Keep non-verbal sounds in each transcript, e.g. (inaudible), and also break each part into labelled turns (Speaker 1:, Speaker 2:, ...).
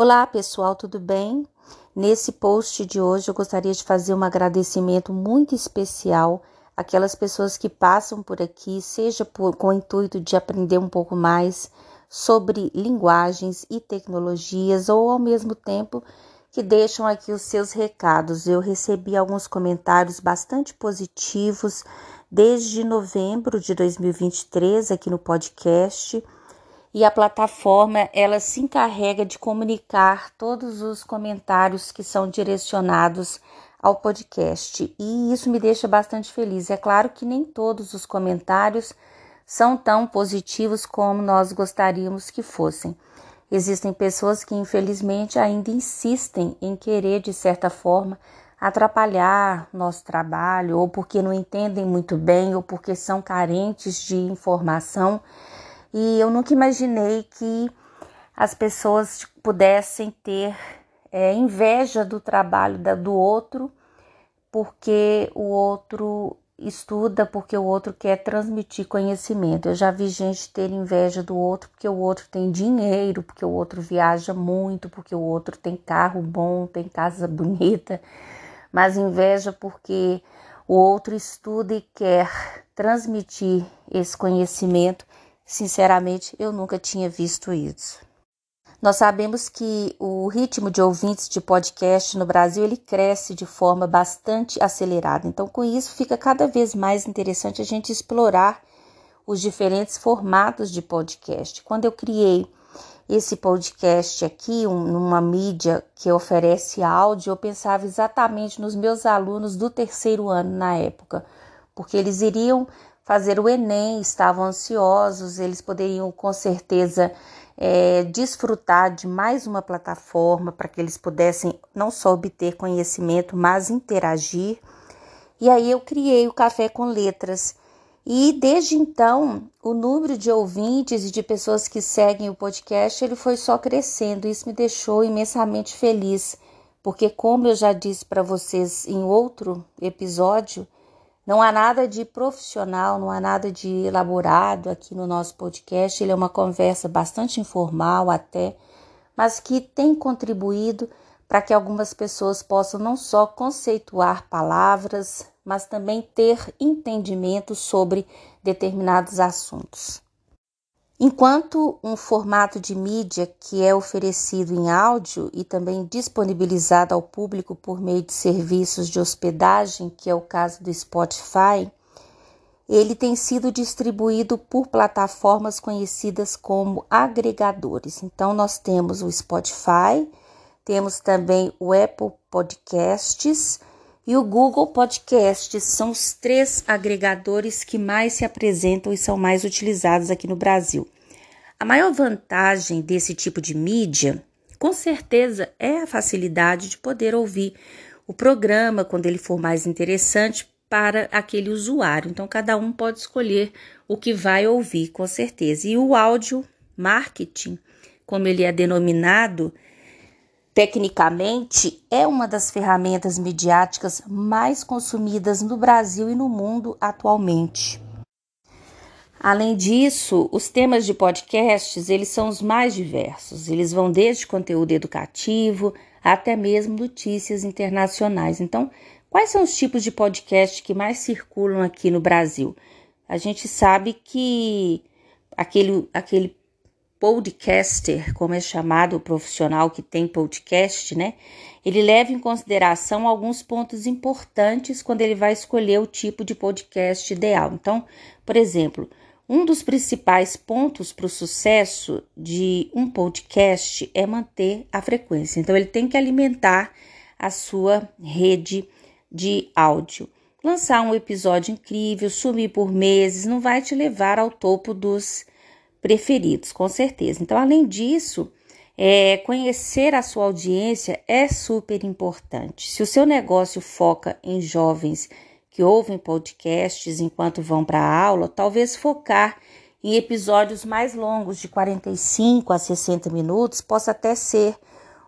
Speaker 1: Olá, pessoal, tudo bem? Nesse post de hoje eu gostaria de fazer um agradecimento muito especial àquelas pessoas que passam por aqui, seja por, com o intuito de aprender um pouco mais sobre linguagens e tecnologias, ou ao mesmo tempo que deixam aqui os seus recados. Eu recebi alguns comentários bastante positivos desde novembro de 2023 aqui no podcast e a plataforma ela se encarrega de comunicar todos os comentários que são direcionados ao podcast e isso me deixa bastante feliz. É claro que nem todos os comentários são tão positivos como nós gostaríamos que fossem. Existem pessoas que infelizmente ainda insistem em querer de certa forma atrapalhar nosso trabalho ou porque não entendem muito bem ou porque são carentes de informação e eu nunca imaginei que as pessoas pudessem ter é, inveja do trabalho da, do outro, porque o outro estuda, porque o outro quer transmitir conhecimento. Eu já vi gente ter inveja do outro porque o outro tem dinheiro, porque o outro viaja muito, porque o outro tem carro bom, tem casa (laughs) bonita, mas inveja porque o outro estuda e quer transmitir esse conhecimento Sinceramente, eu nunca tinha visto isso. Nós sabemos que o ritmo de ouvintes de podcast no Brasil ele cresce de forma bastante acelerada. Então, com isso, fica cada vez mais interessante a gente explorar os diferentes formatos de podcast. Quando eu criei esse podcast aqui, um, numa mídia que oferece áudio, eu pensava exatamente nos meus alunos do terceiro ano na época, porque eles iriam fazer o Enem, estavam ansiosos, eles poderiam com certeza é, desfrutar de mais uma plataforma para que eles pudessem não só obter conhecimento, mas interagir. E aí eu criei o Café com Letras. E desde então, o número de ouvintes e de pessoas que seguem o podcast, ele foi só crescendo. Isso me deixou imensamente feliz, porque como eu já disse para vocês em outro episódio, não há nada de profissional, não há nada de elaborado aqui no nosso podcast. Ele é uma conversa bastante informal até, mas que tem contribuído para que algumas pessoas possam não só conceituar palavras, mas também ter entendimento sobre determinados assuntos. Enquanto um formato de mídia que é oferecido em áudio e também disponibilizado ao público por meio de serviços de hospedagem, que é o caso do Spotify, ele tem sido distribuído por plataformas conhecidas como agregadores. Então, nós temos o Spotify, temos também o Apple Podcasts e o Google Podcasts são os três agregadores que mais se apresentam e são mais utilizados aqui no Brasil. A maior vantagem desse tipo de mídia, com certeza, é a facilidade de poder ouvir o programa quando ele for mais interessante para aquele usuário. Então, cada um pode escolher o que vai ouvir, com certeza. E o áudio marketing, como ele é denominado, Tecnicamente, é uma das ferramentas midiáticas mais consumidas no Brasil e no mundo atualmente. Além disso, os temas de podcasts, eles são os mais diversos. Eles vão desde conteúdo educativo até mesmo notícias internacionais. Então, quais são os tipos de podcast que mais circulam aqui no Brasil? A gente sabe que aquele, aquele podcaster, como é chamado o profissional que tem podcast, né? Ele leva em consideração alguns pontos importantes quando ele vai escolher o tipo de podcast ideal. Então, por exemplo, um dos principais pontos para o sucesso de um podcast é manter a frequência. Então, ele tem que alimentar a sua rede de áudio. Lançar um episódio incrível, sumir por meses, não vai te levar ao topo dos preferidos, com certeza. Então, além disso, é, conhecer a sua audiência é super importante. Se o seu negócio foca em jovens que ouvem podcasts enquanto vão para a aula, talvez focar em episódios mais longos, de 45 a 60 minutos, possa até ser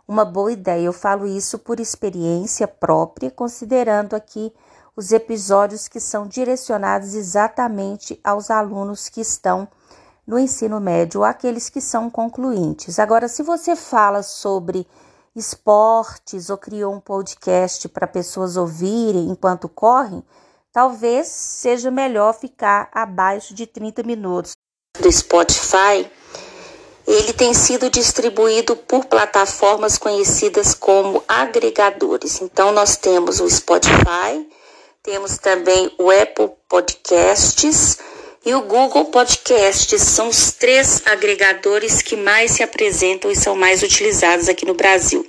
Speaker 1: uma boa ideia. Eu falo isso por experiência própria, considerando aqui os episódios que são direcionados exatamente aos alunos que estão no ensino médio, aqueles que são concluintes. Agora, se você fala sobre esportes ou criou um podcast para pessoas ouvirem enquanto correm, talvez seja melhor ficar abaixo de 30 minutos.
Speaker 2: Do Spotify, ele tem sido distribuído por plataformas conhecidas como agregadores. Então, nós temos o Spotify, temos também o Apple Podcasts e o Google Podcasts. São os três agregadores que mais se apresentam e são mais utilizados aqui no Brasil.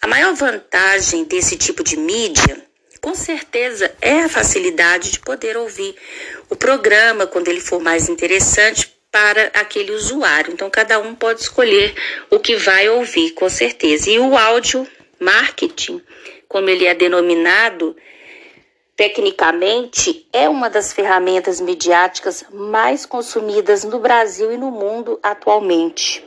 Speaker 2: A maior vantagem desse tipo de mídia, com certeza, é a facilidade de poder ouvir o programa quando ele for mais interessante para aquele usuário. Então, cada um pode escolher o que vai ouvir, com certeza. E o áudio marketing, como ele é denominado, tecnicamente, é uma das ferramentas midiáticas mais consumidas no Brasil e no mundo atualmente.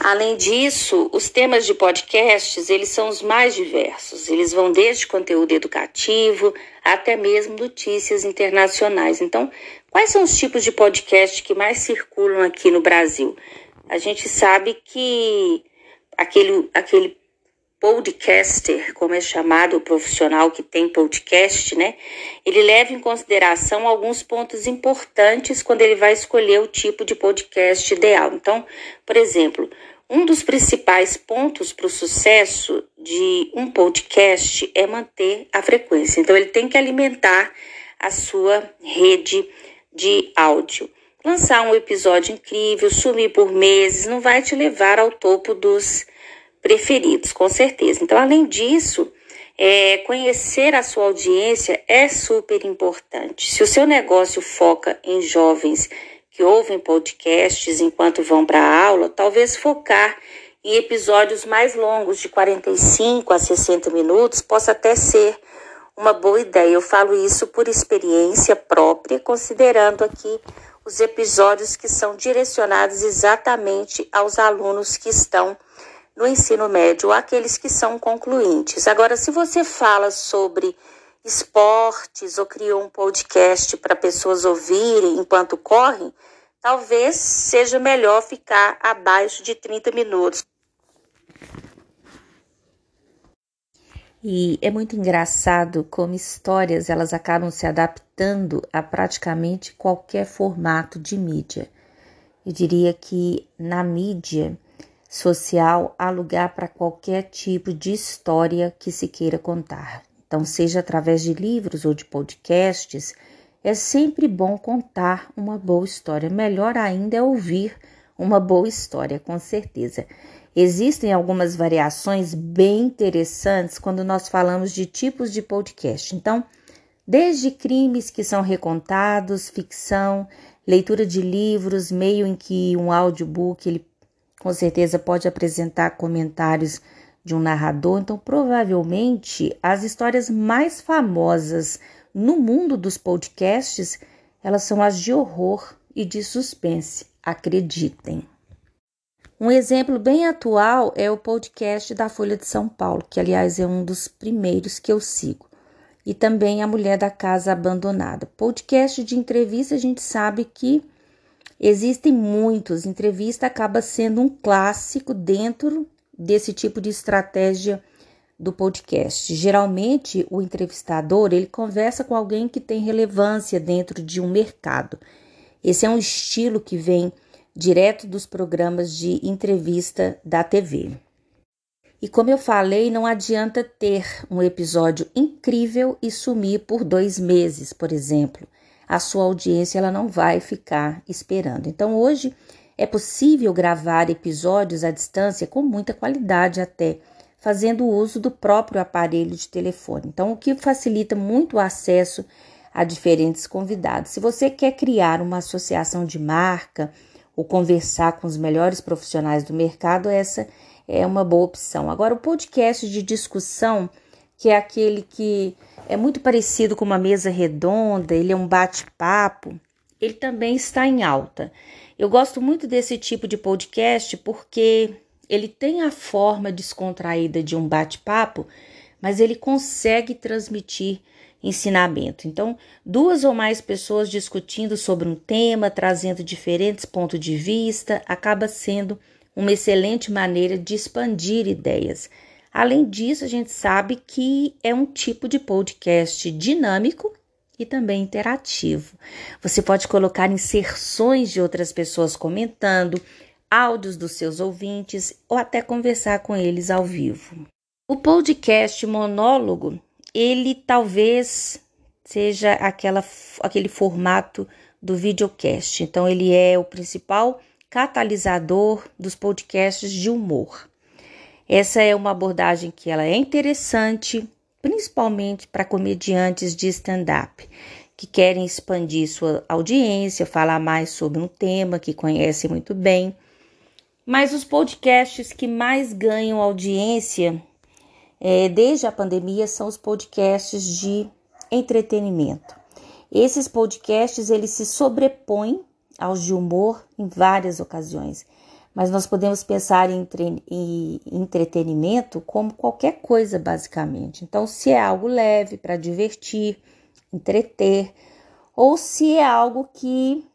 Speaker 2: Além disso, os temas de podcasts, eles são os mais diversos. Eles vão desde conteúdo educativo até mesmo notícias internacionais. Então, quais são os tipos de podcast que mais circulam aqui no Brasil? A gente sabe que aquele, aquele podcaster, como é chamado o profissional que tem podcast, né? Ele leva em consideração alguns pontos importantes quando ele vai escolher o tipo de podcast ideal. Então, por exemplo, um dos principais pontos para o sucesso de um podcast é manter a frequência. Então, ele tem que alimentar a sua rede de áudio. Lançar um episódio incrível, sumir por meses, não vai te levar ao topo dos preferidos, com certeza. Então, além disso, é, conhecer a sua audiência é super importante. Se o seu negócio foca em jovens que ouvem podcasts enquanto vão para a aula, talvez focar em episódios mais longos, de 45 a 60 minutos, possa até ser uma boa ideia. Eu falo isso por experiência própria, considerando aqui os episódios que são direcionados exatamente aos alunos que estão no ensino médio, aqueles que são concluintes. Agora, se você fala sobre esportes ou criou um podcast para pessoas ouvirem enquanto correm, talvez seja melhor ficar abaixo de 30 minutos.
Speaker 1: E é muito engraçado como histórias elas acabam se adaptando a praticamente qualquer formato de mídia. Eu diria que na mídia social há lugar para qualquer tipo de história que se queira contar. Então, seja através de livros ou de podcasts, é sempre bom contar uma boa história. Melhor ainda é ouvir uma boa história, com certeza. Existem algumas variações bem interessantes quando nós falamos de tipos de podcast. Então, desde crimes que são recontados, ficção, leitura de livros, meio em que um audiobook ele com certeza pode apresentar comentários de um narrador, então provavelmente as histórias mais famosas no mundo dos podcasts, elas são as de horror e de suspense, acreditem. Um exemplo bem atual é o podcast da Folha de São Paulo, que aliás é um dos primeiros que eu sigo, e também A Mulher da Casa Abandonada. Podcast de entrevista, a gente sabe que Existem muitos, entrevista acaba sendo um clássico dentro desse tipo de estratégia do podcast. Geralmente, o entrevistador, ele conversa com alguém que tem relevância dentro de um mercado. Esse é um estilo que vem direto dos programas de entrevista da TV. E como eu falei, não adianta ter um episódio incrível e sumir por dois meses, por exemplo a sua audiência ela não vai ficar esperando. Então hoje é possível gravar episódios à distância com muita qualidade até, fazendo uso do próprio aparelho de telefone. Então o que facilita muito o acesso a diferentes convidados. Se você quer criar uma associação de marca ou conversar com os melhores profissionais do mercado, essa é uma boa opção. Agora o podcast de discussão, que é aquele que é muito parecido com uma mesa redonda, ele é um bate-papo, ele também está em alta. Eu gosto muito desse tipo de podcast porque ele tem a forma descontraída de um bate-papo, mas ele consegue transmitir ensinamento. Então, duas ou mais pessoas discutindo sobre um tema, trazendo diferentes pontos de vista, acaba sendo uma excelente maneira de expandir ideias. Além disso, a gente sabe que é um tipo de podcast dinâmico e também interativo. Você pode colocar inserções de outras pessoas comentando, áudios dos seus ouvintes ou até conversar com eles ao vivo. O podcast monólogo, ele talvez seja aquela, aquele formato do videocast. Então, ele é o principal catalisador dos podcasts de humor. Essa é uma abordagem que ela é interessante, principalmente para comediantes de stand-up que querem expandir sua audiência, falar mais sobre um tema que conhecem muito bem. Mas os podcasts que mais ganham audiência é, desde a pandemia são os podcasts de entretenimento. Esses podcasts eles se sobrepõem aos de humor em várias ocasiões, mas nós podemos pensar em, em entretenimento como qualquer coisa, basicamente. Então, se é algo leve para divertir, entreter, ou se é algo que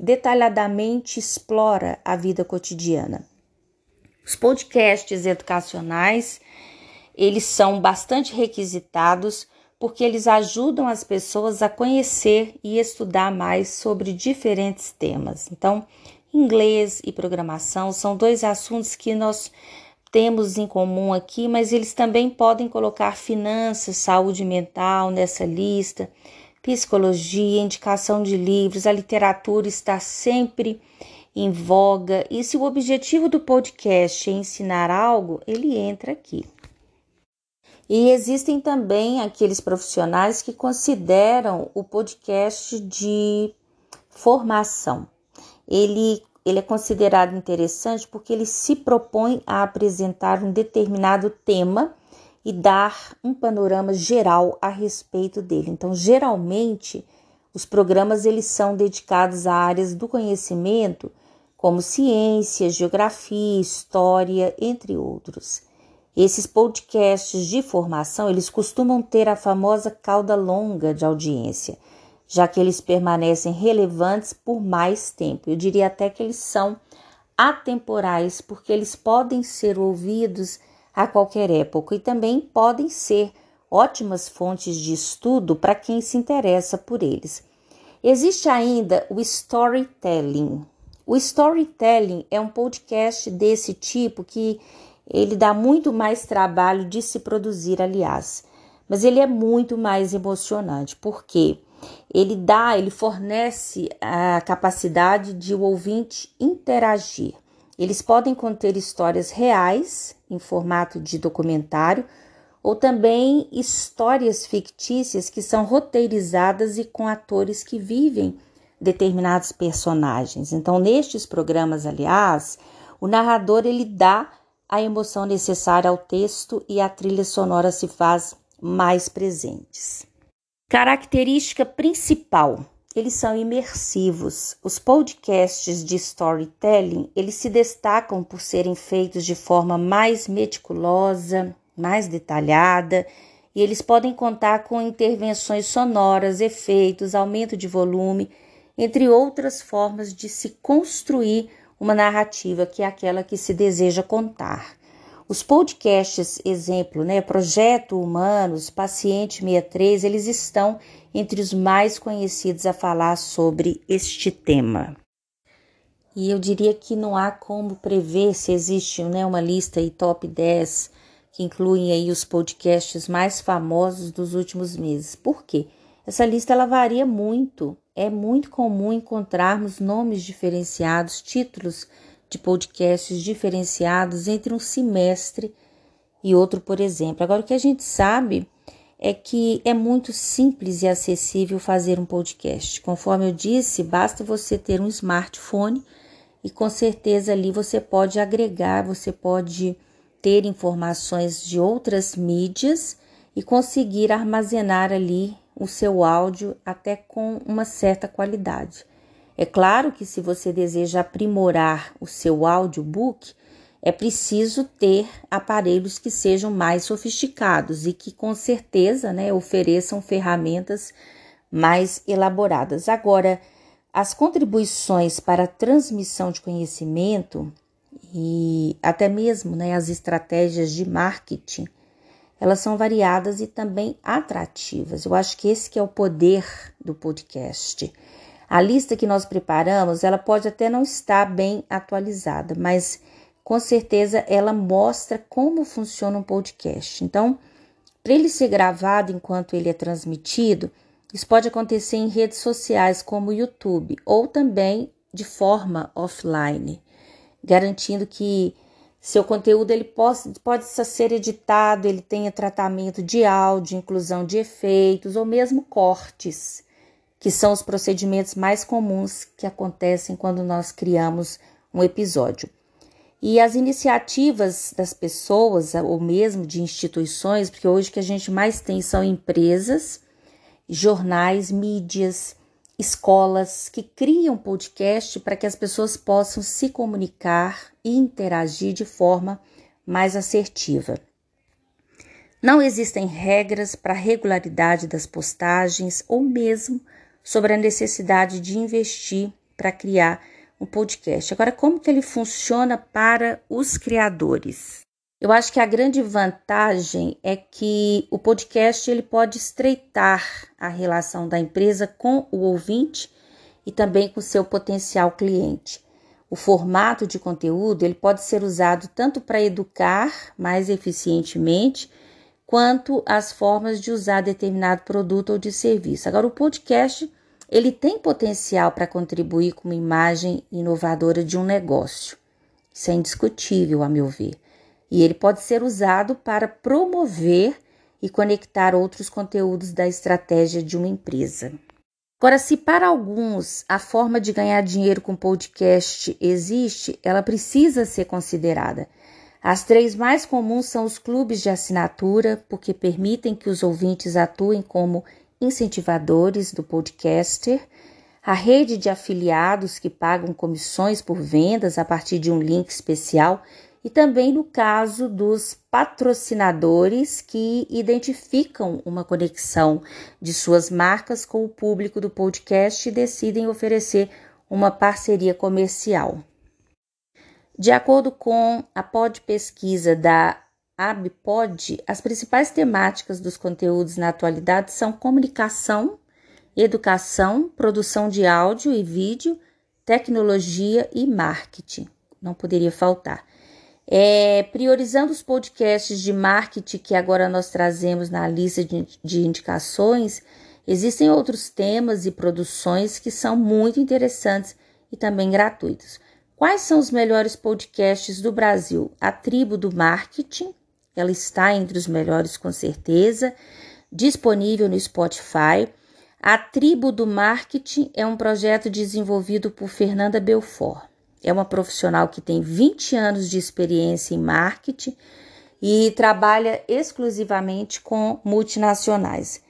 Speaker 1: detalhadamente explora a vida cotidiana. Os podcasts educacionais, eles são bastante requisitados porque eles ajudam as pessoas a conhecer e estudar mais sobre diferentes temas. Então, inglês e programação são dois assuntos que nós temos em comum aqui, mas eles também podem colocar finanças, saúde mental nessa lista, psicologia, indicação de livros, a literatura está sempre em voga. E se o objetivo do podcast é ensinar algo, ele entra aqui. E existem também aqueles profissionais que consideram o podcast de formação. Ele, ele é considerado interessante porque ele se propõe a apresentar um determinado tema e dar um panorama geral a respeito dele. Então, geralmente, os programas eles são dedicados a áreas do conhecimento, como ciência, geografia, história, entre outros. Esses podcasts de formação, eles costumam ter a famosa cauda longa de audiência, já que eles permanecem relevantes por mais tempo. Eu diria até que eles são atemporais, porque eles podem ser ouvidos a qualquer época e também podem ser ótimas fontes de estudo para quem se interessa por eles. Existe ainda o storytelling. O storytelling é um podcast desse tipo que ele dá muito mais trabalho de se produzir, aliás, mas ele é muito mais emocionante, porque ele dá, ele fornece a capacidade de o ouvinte interagir. Eles podem conter histórias reais em formato de documentário ou também histórias fictícias que são roteirizadas e com atores que vivem determinados personagens. Então, nestes programas, aliás, o narrador ele dá a emoção necessária ao texto e a trilha sonora se faz mais presentes. Característica principal, eles são imersivos. Os podcasts de storytelling, eles se destacam por serem feitos de forma mais meticulosa, mais detalhada, e eles podem contar com intervenções sonoras, efeitos, aumento de volume, entre outras formas de se construir uma narrativa que é aquela que se deseja contar. Os podcasts, exemplo, né, Projeto Humanos, Paciente 63, eles estão entre os mais conhecidos a falar sobre este tema. E eu diria que não há como prever se existe né, uma lista aí top 10 que incluem aí os podcasts mais famosos dos últimos meses. Por quê? Essa lista ela varia muito é muito comum encontrarmos nomes diferenciados, títulos de podcasts diferenciados entre um semestre e outro, por exemplo. Agora, o que a gente sabe é que é muito simples e acessível fazer um podcast. Conforme eu disse, basta você ter um smartphone e com certeza ali você pode agregar, você pode ter informações de outras mídias e conseguir armazenar ali o seu áudio até com uma certa qualidade. É claro que se você deseja aprimorar o seu audiobook, é preciso ter aparelhos que sejam mais sofisticados e que com certeza né, ofereçam ferramentas mais elaboradas. Agora, as contribuições para a transmissão de conhecimento e até mesmo né, as estratégias de marketing, elas são variadas e também atrativas. Eu acho que esse que é o poder do podcast. A lista que nós preparamos, ela pode até não estar bem atualizada, mas com certeza ela mostra como funciona um podcast. Então, para ele ser gravado enquanto ele é transmitido, isso pode acontecer em redes sociais como o YouTube ou também de forma offline, garantindo que seu conteúdo ele pode, pode ser editado, ele tenha tratamento de áudio, inclusão de efeitos ou mesmo cortes, que são os procedimentos mais comuns que acontecem quando nós criamos um episódio. E as iniciativas das pessoas, ou mesmo de instituições, porque hoje o que a gente mais tem são empresas, jornais, mídias, escolas que criam podcast para que as pessoas possam se comunicar e interagir de forma mais assertiva. Não existem regras para a regularidade das postagens ou mesmo sobre a necessidade de investir para criar um podcast. Agora, como que ele funciona para os criadores? Eu acho que a grande vantagem é que o podcast ele pode estreitar a relação da empresa com o ouvinte e também com seu potencial cliente. O formato de conteúdo ele pode ser usado tanto para educar mais eficientemente, quanto as formas de usar determinado produto ou de serviço. Agora, o podcast ele tem potencial para contribuir com uma imagem inovadora de um negócio. Isso é indiscutível, a meu ver. E ele pode ser usado para promover e conectar outros conteúdos da estratégia de uma empresa. Agora, se para alguns a forma de ganhar dinheiro com podcast existe, ela precisa ser considerada. As três mais comuns são os clubes de assinatura, porque permitem que os ouvintes atuem como incentivadores do podcaster, a rede de afiliados que pagam comissões por vendas a partir de um link especial e também no caso dos patrocinadores que identificam uma conexão de suas marcas com o público do podcast e decidem oferecer uma parceria comercial. De acordo com a pod pesquisa da ABPOD, as principais temáticas dos conteúdos na atualidade são comunicação, educação, produção de áudio e vídeo, tecnologia e marketing. Não poderia faltar. É, priorizando os podcasts de marketing que agora nós trazemos na lista de, de indicações, existem outros temas e produções que são muito interessantes e também gratuitos. Quais são os melhores podcasts do Brasil? A Tribo do Marketing, ela está entre os melhores com certeza, disponível no Spotify. A Tribo do Marketing é um projeto desenvolvido por Fernanda Belfort. É uma profissional que tem 20 anos de experiência em marketing e trabalha exclusivamente com multinacionais.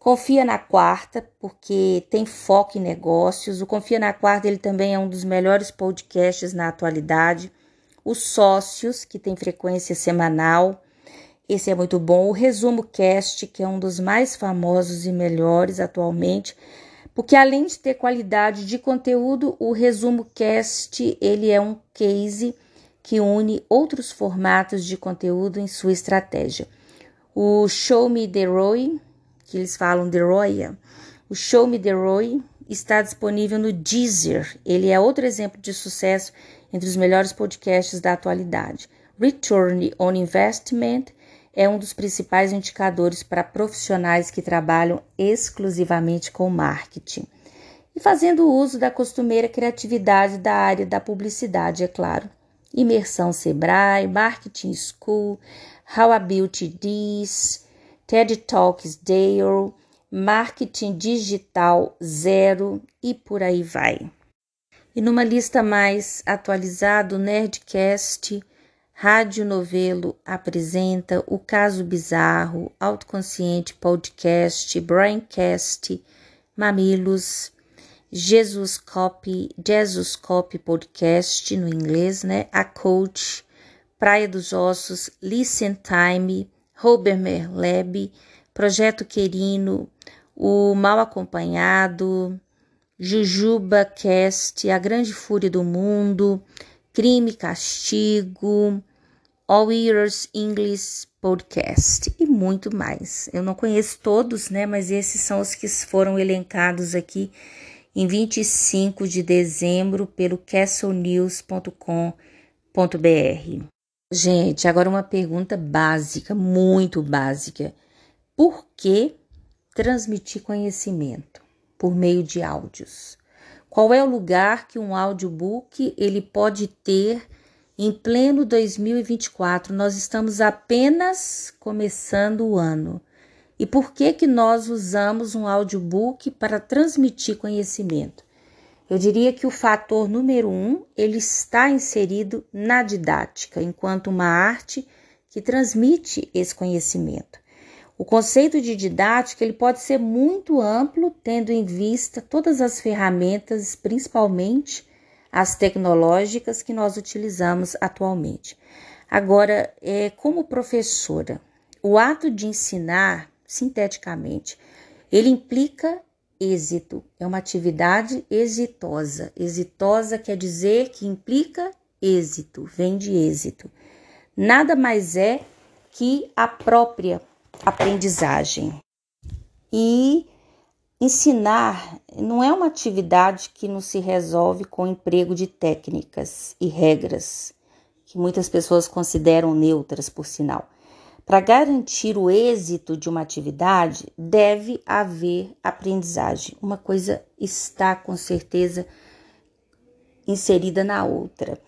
Speaker 1: Confia na Quarta, porque tem foco em negócios. O Confia na Quarta ele também é um dos melhores podcasts na atualidade. Os Sócios, que tem frequência semanal. Esse é muito bom. O Resumo Cast, que é um dos mais famosos e melhores atualmente, porque além de ter qualidade de conteúdo, o Resumo Cast ele é um case que une outros formatos de conteúdo em sua estratégia. O Show Me the Roy, que eles falam The Roya, o Show Me the Roy está disponível no Deezer. Ele é outro exemplo de sucesso entre os melhores podcasts da atualidade. Return on Investment é um dos principais indicadores para profissionais que trabalham exclusivamente com marketing e fazendo uso da costumeira criatividade da área da publicidade, é claro. Imersão Sebrae, Marketing School, How a Beauty This, TED Talks Dale, Marketing Digital Zero e por aí vai. E numa lista mais atualizada, o Nerdcast Rádio Novelo apresenta O Caso Bizarro, Autoconsciente Podcast, Braincast, Mamilos, Jesus Copy, Jesus Copy Podcast no inglês, né? A Coach, Praia dos Ossos, Listen Time, Hobermer Lab, Projeto Querino, O Mal Acompanhado, Jujuba Cast, A Grande Fúria do Mundo, Crime e Castigo, All Ears English Podcast e muito mais. Eu não conheço todos, né? Mas esses são os que foram elencados aqui em 25 de dezembro pelo castlenews.com.br. Gente, agora uma pergunta básica, muito básica. Por que transmitir conhecimento por meio de áudios? Qual é o lugar que um audiobook ele pode ter em pleno 2024? Nós estamos apenas começando o ano. E por que que nós usamos um audiobook para transmitir conhecimento? Eu diria que o fator número um ele está inserido na didática, enquanto uma arte que transmite esse conhecimento. O conceito de didática ele pode ser muito amplo, tendo em vista todas as ferramentas, principalmente as tecnológicas que nós utilizamos atualmente. Agora, é, como professora, o ato de ensinar, sinteticamente, ele implica êxito, é uma atividade exitosa. Exitosa quer dizer que implica êxito, vem de êxito. Nada mais é que a própria aprendizagem. E ensinar não é uma atividade que não se resolve com o emprego de técnicas e regras, que muitas pessoas consideram neutras, por sinal. Para garantir o êxito de uma atividade, deve haver aprendizagem. Uma coisa está com certeza inserida na outra.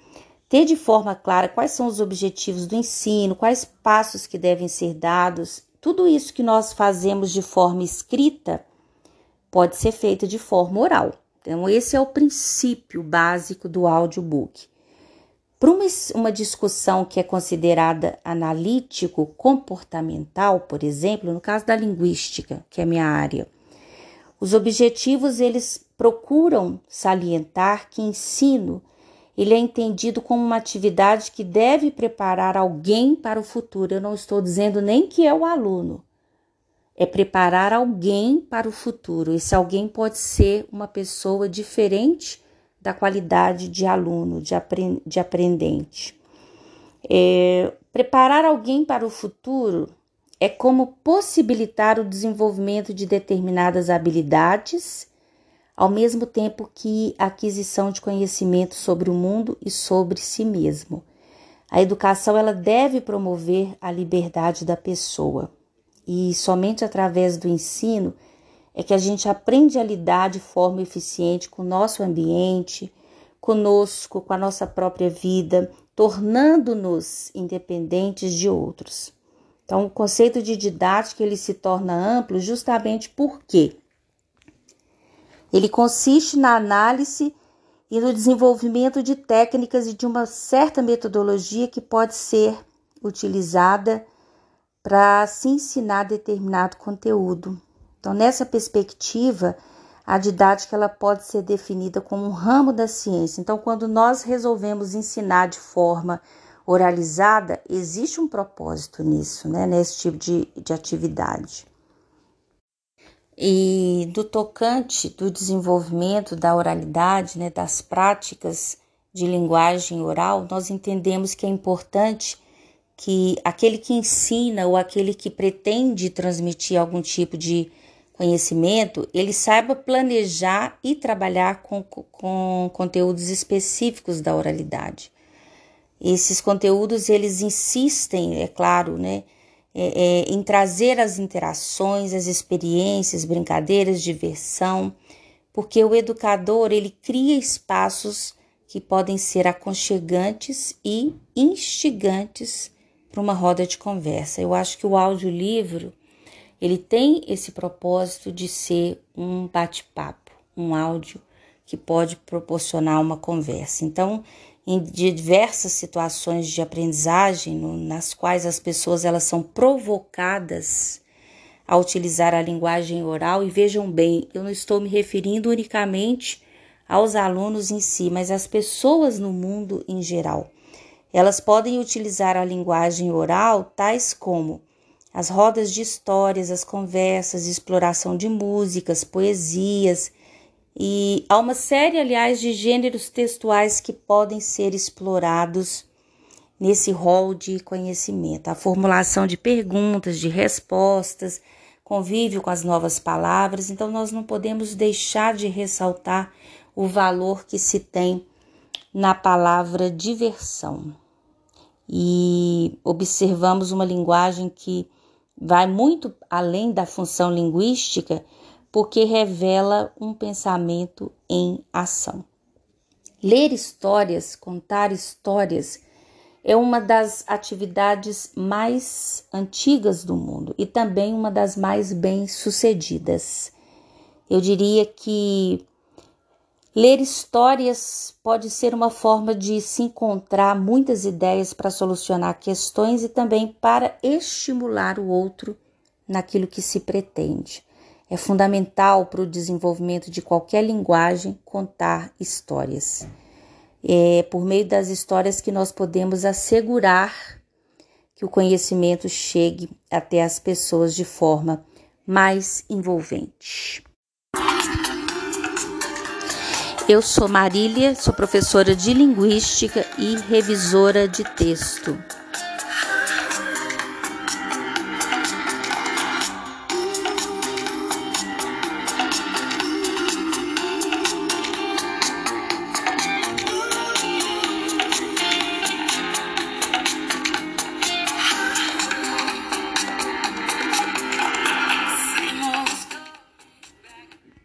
Speaker 1: Ter de forma clara quais são os objetivos do ensino, quais passos que devem ser dados, tudo isso que nós fazemos de forma escrita pode ser feito de forma oral. Então, esse é o princípio básico do audiobook. Para uma, uma discussão que é considerada analítico-comportamental, por exemplo, no caso da linguística, que é minha área, os objetivos eles procuram salientar que ensino ele é entendido como uma atividade que deve preparar alguém para o futuro. Eu não estou dizendo nem que é o aluno. É preparar alguém para o futuro. Esse alguém pode ser uma pessoa diferente da qualidade de aluno, de, apre de aprendente. É, preparar alguém para o futuro é como possibilitar o desenvolvimento de determinadas habilidades, ao mesmo tempo que a aquisição de conhecimento sobre o mundo e sobre si mesmo. A educação ela deve promover a liberdade da pessoa e somente através do ensino é que a gente aprende a lidar de forma eficiente com o nosso ambiente, conosco, com a nossa própria vida, tornando-nos independentes de outros. Então, o conceito de didática ele se torna amplo justamente porque ele consiste na análise e no desenvolvimento de técnicas e de uma certa metodologia que pode ser utilizada para se ensinar determinado conteúdo. Então, nessa perspectiva, a didática ela pode ser definida como um ramo da ciência. Então, quando nós resolvemos ensinar de forma oralizada, existe um propósito nisso, né? Nesse tipo de, de atividade. E do tocante do desenvolvimento da oralidade, né, das práticas de linguagem oral, nós entendemos que é importante que aquele que ensina ou aquele que pretende transmitir algum tipo de conhecimento, ele saiba planejar e trabalhar com, com conteúdos específicos da oralidade. Esses conteúdos, eles insistem, é claro, né, é, é, em trazer as interações, as experiências, brincadeiras, diversão, porque o educador, ele cria espaços que podem ser aconchegantes e instigantes para uma roda de conversa. Eu acho que o audiolivro ele tem esse propósito de ser um bate-papo, um áudio que pode proporcionar uma conversa. Então, em diversas situações de aprendizagem, nas quais as pessoas elas são provocadas a utilizar a linguagem oral, e vejam bem, eu não estou me referindo unicamente aos alunos em si, mas às pessoas no mundo em geral. Elas podem utilizar a linguagem oral, tais como as rodas de histórias, as conversas, exploração de músicas, poesias, e há uma série, aliás, de gêneros textuais que podem ser explorados nesse rol de conhecimento. A formulação de perguntas, de respostas, convívio com as novas palavras. Então, nós não podemos deixar de ressaltar o valor que se tem na palavra diversão. E observamos uma linguagem que vai muito além da função linguística, porque revela um pensamento em ação. Ler histórias, contar histórias, é uma das atividades mais antigas do mundo e também uma das mais bem-sucedidas. Eu diria que ler histórias pode ser uma forma de se encontrar muitas ideias para solucionar questões e também para estimular o outro naquilo que se pretende. É fundamental para o desenvolvimento de qualquer linguagem contar histórias. É por meio das histórias que nós podemos assegurar que o conhecimento chegue até as pessoas de forma mais envolvente. Eu sou Marília, sou professora de Linguística e revisora de texto.